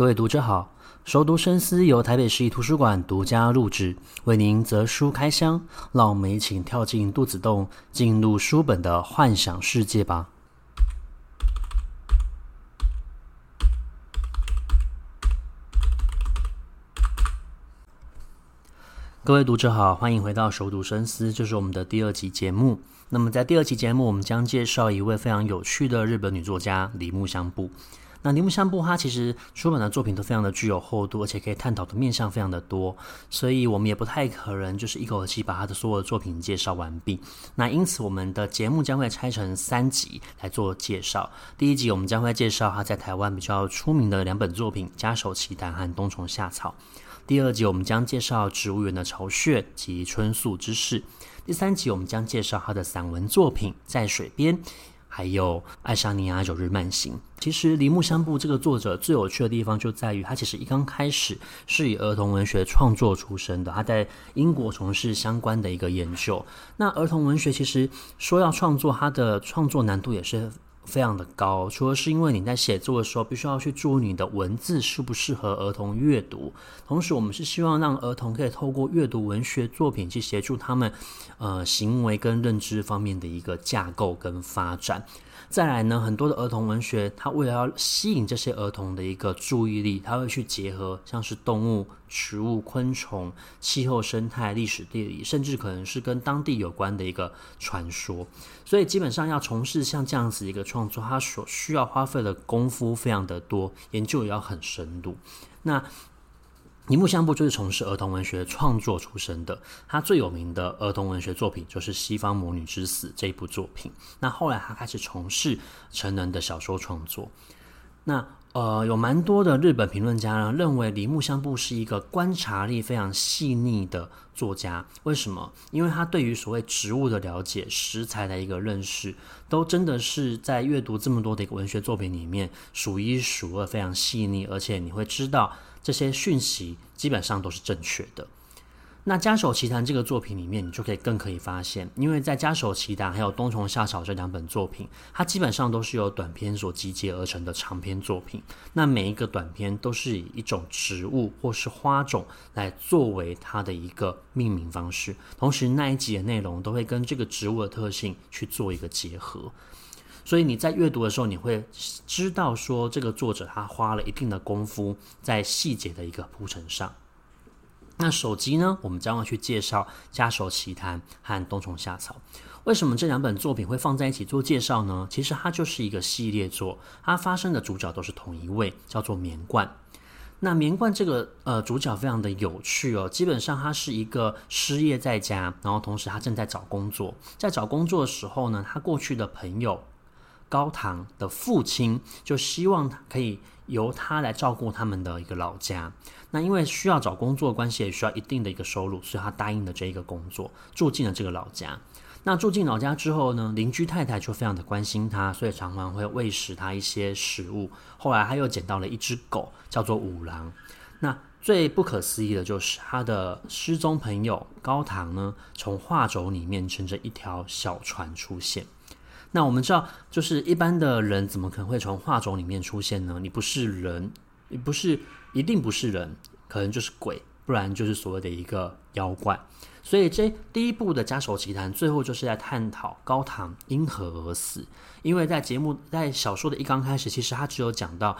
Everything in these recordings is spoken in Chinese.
各位读者好，熟读深思由台北市立图书馆独家录制，为您择书开箱，让我们一起跳进肚子洞，进入书本的幻想世界吧。各位读者好，欢迎回到熟读深思，这是我们的第二集节目。那么在第二期节目，我们将介绍一位非常有趣的日本女作家铃木香布。那铃木香布她其实出版的作品都非常的具有厚度，而且可以探讨的面向非常的多，所以我们也不太可能就是一口气把他的所有的作品介绍完毕。那因此我们的节目将会拆成三集来做介绍。第一集我们将会介绍他在台湾比较出名的两本作品《家守奇谈》和《冬虫夏草》。第二集我们将介绍植物园的巢穴及春宿之事。第三集我们将介绍他的散文作品《在水边》。还有《爱沙尼亚九日慢行》。其实铃木香布这个作者最有趣的地方就在于，他其实一刚开始是以儿童文学创作出身的。他在英国从事相关的一个研究。那儿童文学其实说要创作，他的创作难度也是。非常的高，除了是因为你在写作的时候必须要去注意你的文字适不适合儿童阅读，同时我们是希望让儿童可以透过阅读文学作品去协助他们，呃，行为跟认知方面的一个架构跟发展。再来呢，很多的儿童文学，它为了要吸引这些儿童的一个注意力，它会去结合像是动物、植物、昆虫、气候、生态、历史、地理，甚至可能是跟当地有关的一个传说。所以基本上要从事像这样子一个创作，它所需要花费的功夫非常的多，研究也要很深度。那铃木香布就是从事儿童文学创作出身的，他最有名的儿童文学作品就是《西方魔女之死》这一部作品。那后来他开始从事成人的小说创作。那呃，有蛮多的日本评论家呢认为铃木香布是一个观察力非常细腻的作家。为什么？因为他对于所谓植物的了解、食材的一个认识，都真的是在阅读这么多的一个文学作品里面数一数二，非常细腻，而且你会知道。这些讯息基本上都是正确的。那《家守奇谈》这个作品里面，你就可以更可以发现，因为在《家守奇谈》还有《冬虫夏草》这两本作品，它基本上都是由短篇所集结而成的长篇作品。那每一个短篇都是以一种植物或是花种来作为它的一个命名方式，同时那一集的内容都会跟这个植物的特性去做一个结合。所以你在阅读的时候，你会知道说这个作者他花了一定的功夫在细节的一个铺陈上。那手机呢，我们将要去介绍《家守奇谈》和《冬虫夏草》。为什么这两本作品会放在一起做介绍呢？其实它就是一个系列作，它发生的主角都是同一位，叫做棉冠。那棉冠这个呃主角非常的有趣哦，基本上他是一个失业在家，然后同时他正在找工作，在找工作的时候呢，他过去的朋友。高堂的父亲就希望他可以由他来照顾他们的一个老家。那因为需要找工作关系，也需要一定的一个收入，所以他答应了这一个工作，住进了这个老家。那住进老家之后呢，邻居太太就非常的关心他，所以常常会喂食他一些食物。后来他又捡到了一只狗，叫做五郎。那最不可思议的就是他的失踪朋友高堂呢，从画轴里面乘着一条小船出现。那我们知道，就是一般的人怎么可能会从画轴里面出现呢？你不是人，你不是，一定不是人，可能就是鬼，不然就是所谓的一个妖怪。所以这第一部的《家守奇谈》最后就是在探讨高堂因何而死。因为在节目在小说的一刚开始，其实他只有讲到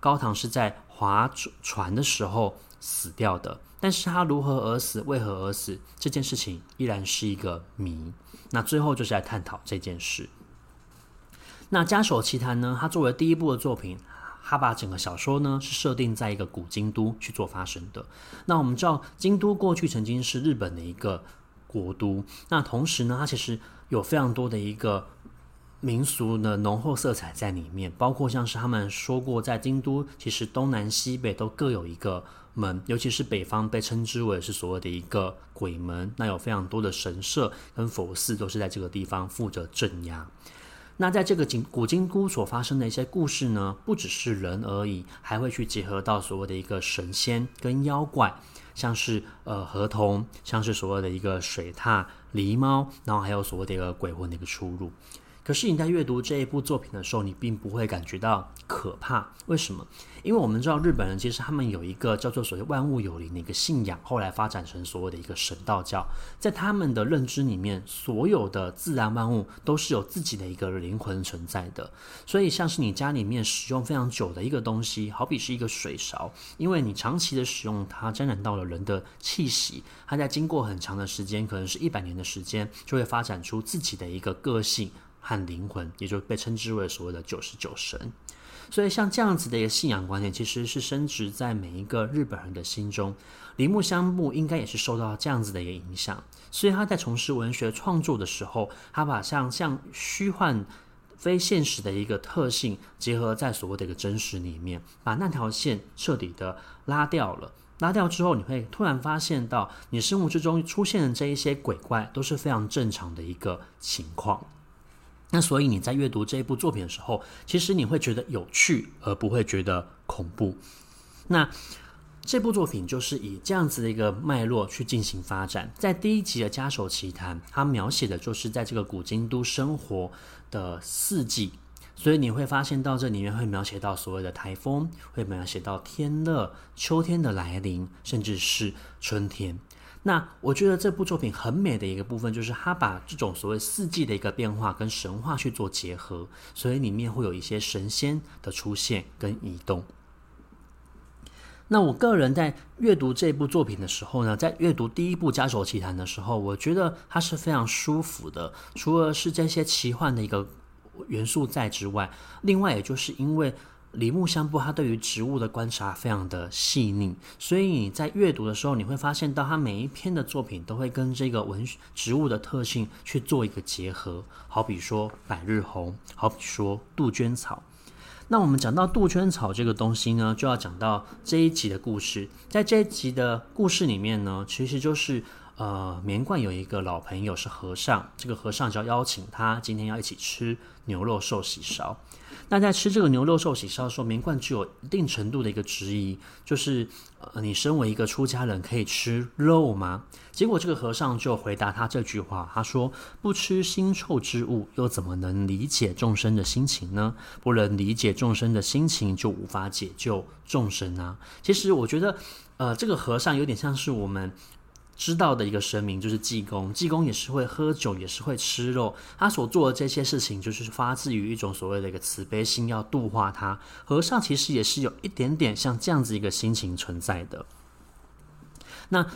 高堂是在划船的时候死掉的，但是他如何而死，为何而死，这件事情依然是一个谜。那最后就是在探讨这件事。那《家守奇谈》呢？它作为第一部的作品，它把整个小说呢是设定在一个古京都去做发生的。那我们知道，京都过去曾经是日本的一个国都。那同时呢，它其实有非常多的一个民俗的浓厚色彩在里面，包括像是他们说过，在京都其实东南西北都各有一个门，尤其是北方被称之为是所谓的一个鬼门。那有非常多的神社跟佛寺都是在这个地方负责镇压。那在这个金古京都所发生的一些故事呢，不只是人而已，还会去结合到所谓的一个神仙跟妖怪，像是呃河童，像是所谓的一个水獭、狸猫，然后还有所谓的一个鬼魂的一个出入。可是你在阅读这一部作品的。时候，你并不会感觉到可怕。为什么？因为我们知道日本人其实他们有一个叫做所谓万物有灵的。一个信仰，后来发展成所谓的一个神道教。在他们的认知里面，所有的自然万物都是有自己的一个灵魂存在的。所以，像是你家里面使用非常久的一个东西，好比是一个水勺，因为你长期的使用它，沾染到了人的气息，它在经过很长的时间，可能是一百年的。时间，就会发展出自己的一个个性和灵魂，也就被称之为所谓的九十九神。所以，像这样子的一个信仰观念，其实是深植在每一个日本人的心中。铃木香木应该也是受到这样子的一个影响，所以他在从事文学创作的时候，他把像像虚幻、非现实的一个特性结合在所谓的一个真实里面，把那条线彻底的拉掉了。拉掉之后，你会突然发现到，你生活之中出现的这一些鬼怪都是非常正常的一个情况。那所以你在阅读这一部作品的时候，其实你会觉得有趣，而不会觉得恐怖。那这部作品就是以这样子的一个脉络去进行发展。在第一集的《家守奇谈》，它描写的就是在这个古京都生活的四季，所以你会发现到这里面会描写到所谓的台风，会描写到天热、秋天的来临，甚至是春天。那我觉得这部作品很美的一个部分，就是它把这种所谓四季的一个变化跟神话去做结合，所以里面会有一些神仙的出现跟移动。那我个人在阅读这部作品的时候呢，在阅读第一部《家守奇谈》的时候，我觉得它是非常舒服的，除了是这些奇幻的一个元素在之外，另外也就是因为。李木香布他对于植物的观察非常的细腻，所以你在阅读的时候，你会发现到他每一篇的作品都会跟这个文植物的特性去做一个结合。好比说百日红，好比说杜鹃草。那我们讲到杜鹃草这个东西呢，就要讲到这一集的故事。在这一集的故事里面呢，其实就是呃，棉冠有一个老朋友是和尚，这个和尚就要邀请他今天要一起吃牛肉寿喜烧。那在吃这个牛肉寿喜烧的时候，眠冠具有一定程度的一个质疑，就是呃，你身为一个出家人，可以吃肉吗？结果这个和尚就回答他这句话，他说：“不吃腥臭之物，又怎么能理解众生的心情呢？不能理解众生的心情，就无法解救众生啊。”其实我觉得，呃，这个和尚有点像是我们。知道的一个神明就是济公，济公也是会喝酒，也是会吃肉。他所做的这些事情，就是发自于一种所谓的一个慈悲心，要度化他。和尚其实也是有一点点像这样子一个心情存在的。那。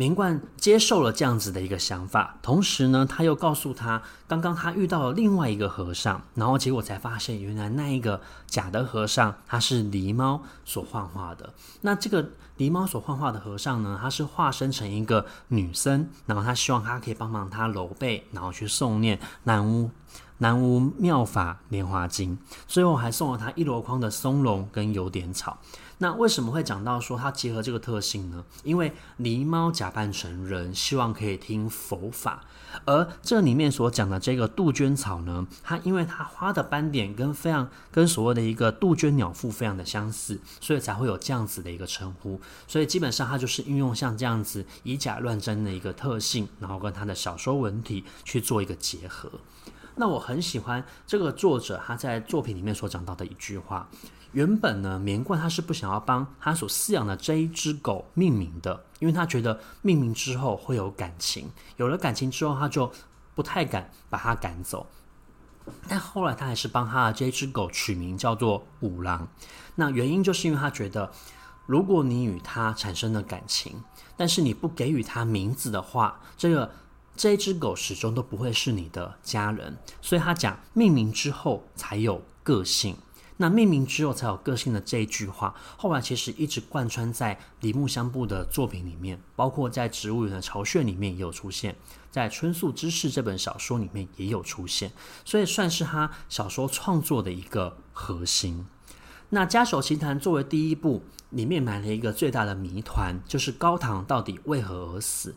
眠冠接受了这样子的一个想法，同时呢，他又告诉他，刚刚他遇到了另外一个和尚，然后结果才发现，原来那一个假的和尚他是狸猫所幻化的。那这个狸猫所幻化的和尚呢，他是化身成一个女僧，然后他希望他可以帮忙他揉背，然后去诵念南无南无妙法莲华经，最后还送了他一箩筐的松茸跟油点草。那为什么会讲到说它结合这个特性呢？因为狸猫假扮成人，希望可以听佛法，而这里面所讲的这个杜鹃草呢，它因为它花的斑点跟非常跟所谓的一个杜鹃鸟腹非常的相似，所以才会有这样子的一个称呼。所以基本上它就是运用像这样子以假乱真的一个特性，然后跟它的小说文体去做一个结合。那我很喜欢这个作者他在作品里面所讲到的一句话。原本呢，眠冠他是不想要帮他所饲养的这一只狗命名的，因为他觉得命名之后会有感情，有了感情之后，他就不太敢把它赶走。但后来他还是帮他的这只狗取名叫做五郎。那原因就是因为他觉得，如果你与它产生了感情，但是你不给予它名字的话，这个这一只狗始终都不会是你的家人。所以他讲命名之后才有个性。那命名之后才有个性的这一句话，后来其实一直贯穿在李木香布的作品里面，包括在《植物园的巢穴》里面也有出现，在《春宿之事》这本小说里面也有出现，所以算是他小说创作的一个核心。那《家守奇谈》作为第一部，里面埋了一个最大的谜团，就是高堂到底为何而死？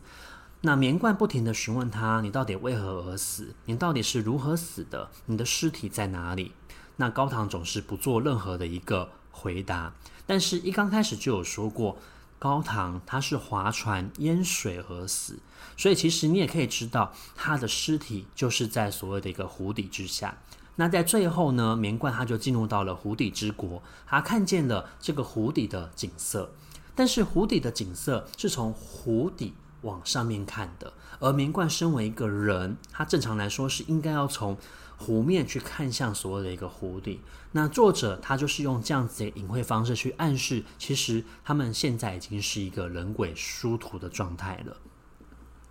那眠冠不停地询问他：“你到底为何而死？你到底是如何死的？你的尸体在哪里？”那高堂总是不做任何的一个回答，但是一刚开始就有说过，高堂他是划船淹水而死，所以其实你也可以知道，他的尸体就是在所谓的一个湖底之下。那在最后呢，绵贯他就进入到了湖底之国，他看见了这个湖底的景色，但是湖底的景色是从湖底往上面看的，而绵贯身为一个人，他正常来说是应该要从湖面去看向所谓的一个湖底。那作者他就是用这样子的隐晦方式去暗示，其实他们现在已经是一个人鬼殊途的状态了。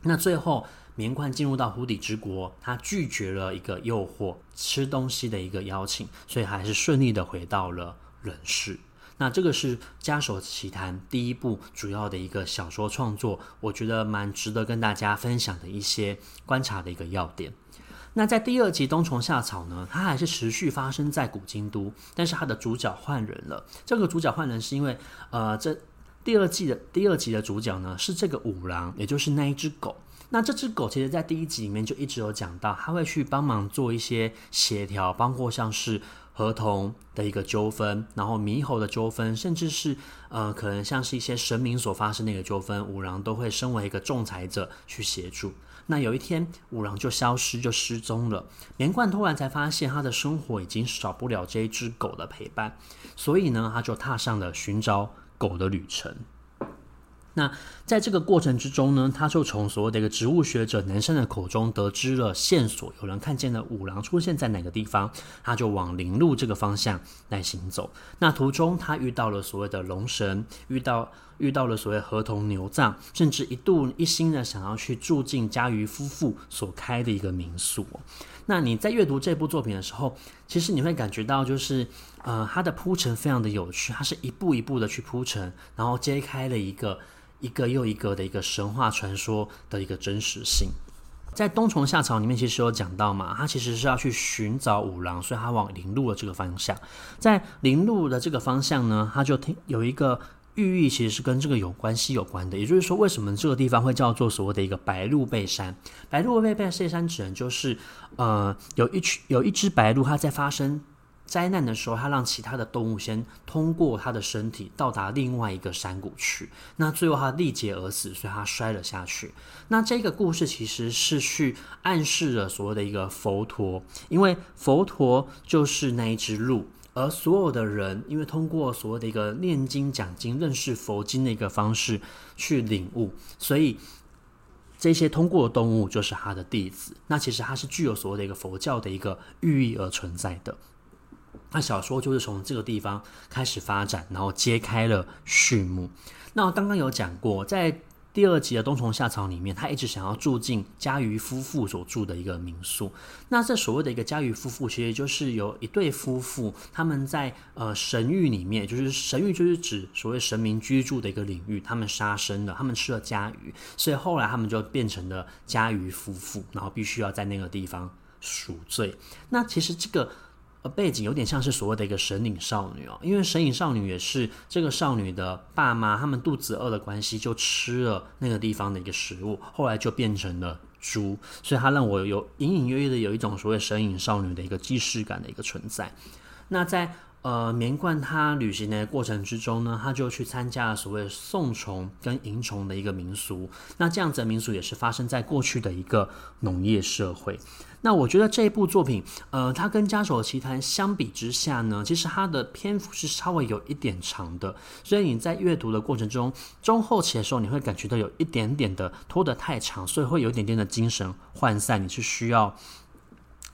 那最后。棉冠进入到湖底之国，他拒绝了一个诱惑吃东西的一个邀请，所以还是顺利的回到了人世。那这个是《家守奇谈》第一部主要的一个小说创作，我觉得蛮值得跟大家分享的一些观察的一个要点。那在第二集《冬虫夏草》呢，它还是持续发生在古今都，但是它的主角换人了。这个主角换人是因为，呃，这第二季的第二集的主角呢是这个五郎，也就是那一只狗。那这只狗其实，在第一集里面就一直有讲到，它会去帮忙做一些协调，包括像是合同的一个纠纷，然后猕猴的纠纷，甚至是呃，可能像是一些神明所发生的一个纠纷，五郎都会身为一个仲裁者去协助。那有一天，五郎就消失，就失踪了。绵贯突然才发现，他的生活已经少不了这一只狗的陪伴，所以呢，他就踏上了寻找狗的旅程。那在这个过程之中呢，他就从所谓的一个植物学者南山的口中得知了线索，有人看见了五郎出现在哪个地方，他就往林路这个方向来行走。那途中他遇到了所谓的龙神，遇到遇到了所谓河童牛藏，甚至一度一心的想要去住进家鱼夫妇所开的一个民宿。那你在阅读这部作品的时候，其实你会感觉到就是呃，它的铺陈非常的有趣，它是一步一步的去铺陈，然后揭开了一个。一个又一个的一个神话传说的一个真实性，在《冬虫夏草》里面其实有讲到嘛，他其实是要去寻找五郎，所以他往林路的这个方向，在林路的这个方向呢，他就听有一个寓意，其实是跟这个有关系有关的，也就是说，为什么这个地方会叫做所谓的一个白鹿背山？白鹿背背山指的就是呃，有一群有一只白鹿，它在发生。灾难的时候，他让其他的动物先通过他的身体到达另外一个山谷去。那最后他力竭而死，所以他摔了下去。那这个故事其实是去暗示了所谓的一个佛陀，因为佛陀就是那一只鹿，而所有的人因为通过所谓的一个念经讲经、认识佛经的一个方式去领悟，所以这些通过的动物就是他的弟子。那其实他是具有所谓的一个佛教的一个寓意而存在的。那小说就是从这个地方开始发展，然后揭开了序幕。那我刚刚有讲过，在第二集的《冬虫夏草》里面，他一直想要住进家鱼夫妇所住的一个民宿。那这所谓的一个家鱼夫妇，其实就是有一对夫妇，他们在呃神域里面，就是神域就是指所谓神明居住的一个领域，他们杀生了，他们吃了家鱼，所以后来他们就变成了家鱼夫妇，然后必须要在那个地方赎罪。那其实这个。而背景有点像是所谓的一个神隐少女哦，因为神隐少女也是这个少女的爸妈，他们肚子饿的关系，就吃了那个地方的一个食物，后来就变成了猪，所以它让我有隐隐约约的有一种所谓神隐少女的一个既视感的一个存在。那在呃绵贯他旅行的过程之中呢，他就去参加了所谓送虫跟迎虫的一个民俗。那这样子的民俗也是发生在过去的一个农业社会。那我觉得这一部作品，呃，它跟《家守奇谈》相比之下呢，其实它的篇幅是稍微有一点长的，所以你在阅读的过程中，中后期的时候，你会感觉到有一点点的拖得太长，所以会有一点点的精神涣散，你是需要。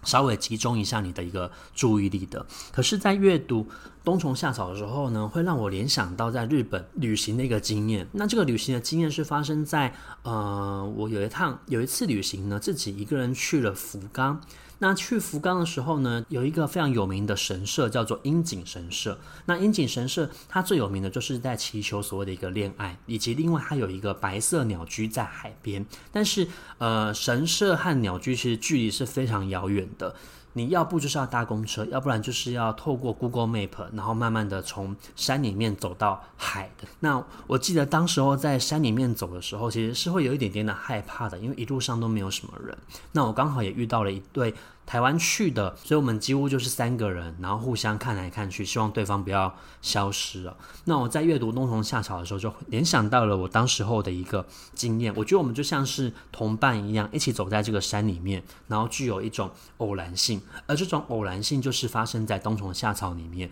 稍微集中一下你的一个注意力的，可是，在阅读《冬虫夏草》的时候呢，会让我联想到在日本旅行的一个经验。那这个旅行的经验是发生在呃，我有一趟有一次旅行呢，自己一个人去了福冈。那去福冈的时候呢，有一个非常有名的神社叫做樱井神社。那樱井神社它最有名的就是在祈求所谓的一个恋爱，以及另外它有一个白色鸟居在海边。但是呃，神社和鸟居其实距离是非常遥远的。你要不就是要搭公车，要不然就是要透过 Google Map，然后慢慢的从山里面走到海的。那我记得当时候在山里面走的时候，其实是会有一点点的害怕的，因为一路上都没有什么人。那我刚好也遇到了一对台湾去的，所以我们几乎就是三个人，然后互相看来看去，希望对方不要消失了。那我在阅读《冬虫夏草》的时候，就联想到了我当时候的一个经验。我觉得我们就像是同伴一样，一起走在这个山里面，然后具有一种偶然性，而这种偶然性就是发生在冬虫夏草里面。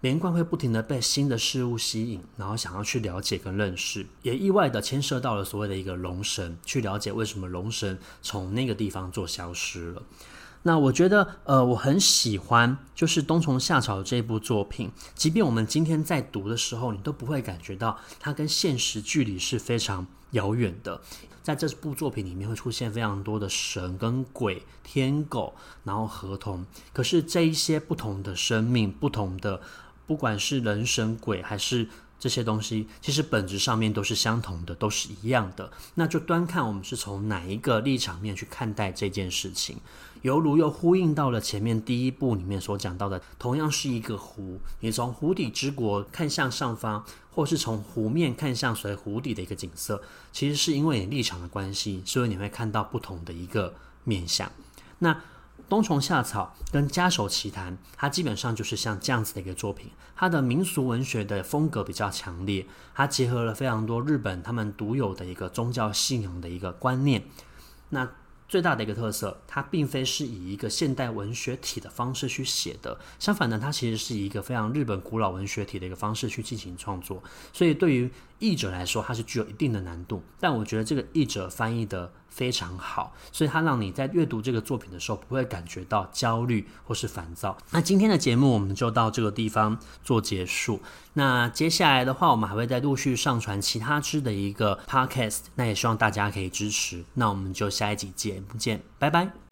连贯会不停地被新的事物吸引，然后想要去了解跟认识，也意外地牵涉到了所谓的一个龙神，去了解为什么龙神从那个地方做消失了。那我觉得，呃，我很喜欢就是《冬虫夏草》这部作品，即便我们今天在读的时候，你都不会感觉到它跟现实距离是非常遥远的。在这部作品里面会出现非常多的神跟鬼、天狗，然后河童，可是这一些不同的生命，不同的。不管是人神鬼还是这些东西，其实本质上面都是相同的，都是一样的。那就端看我们是从哪一个立场面去看待这件事情，犹如又呼应到了前面第一部里面所讲到的，同样是一个湖，你从湖底之国看向上方，或是从湖面看向随湖底的一个景色，其实是因为你立场的关系，所以你会看到不同的一个面向。那。冬虫夏草跟家守奇谈，它基本上就是像这样子的一个作品。它的民俗文学的风格比较强烈，它结合了非常多日本他们独有的一个宗教信仰的一个观念。那最大的一个特色，它并非是以一个现代文学体的方式去写的，相反呢，它其实是以一个非常日本古老文学体的一个方式去进行创作。所以对于译者来说，它是具有一定的难度。但我觉得这个译者翻译的非常好，所以它让你在阅读这个作品的时候不会感觉到焦虑或是烦躁。那今天的节目我们就到这个地方做结束。那接下来的话，我们还会再陆续上传其他支的一个 podcast，那也希望大家可以支持。那我们就下一集节目见，拜拜。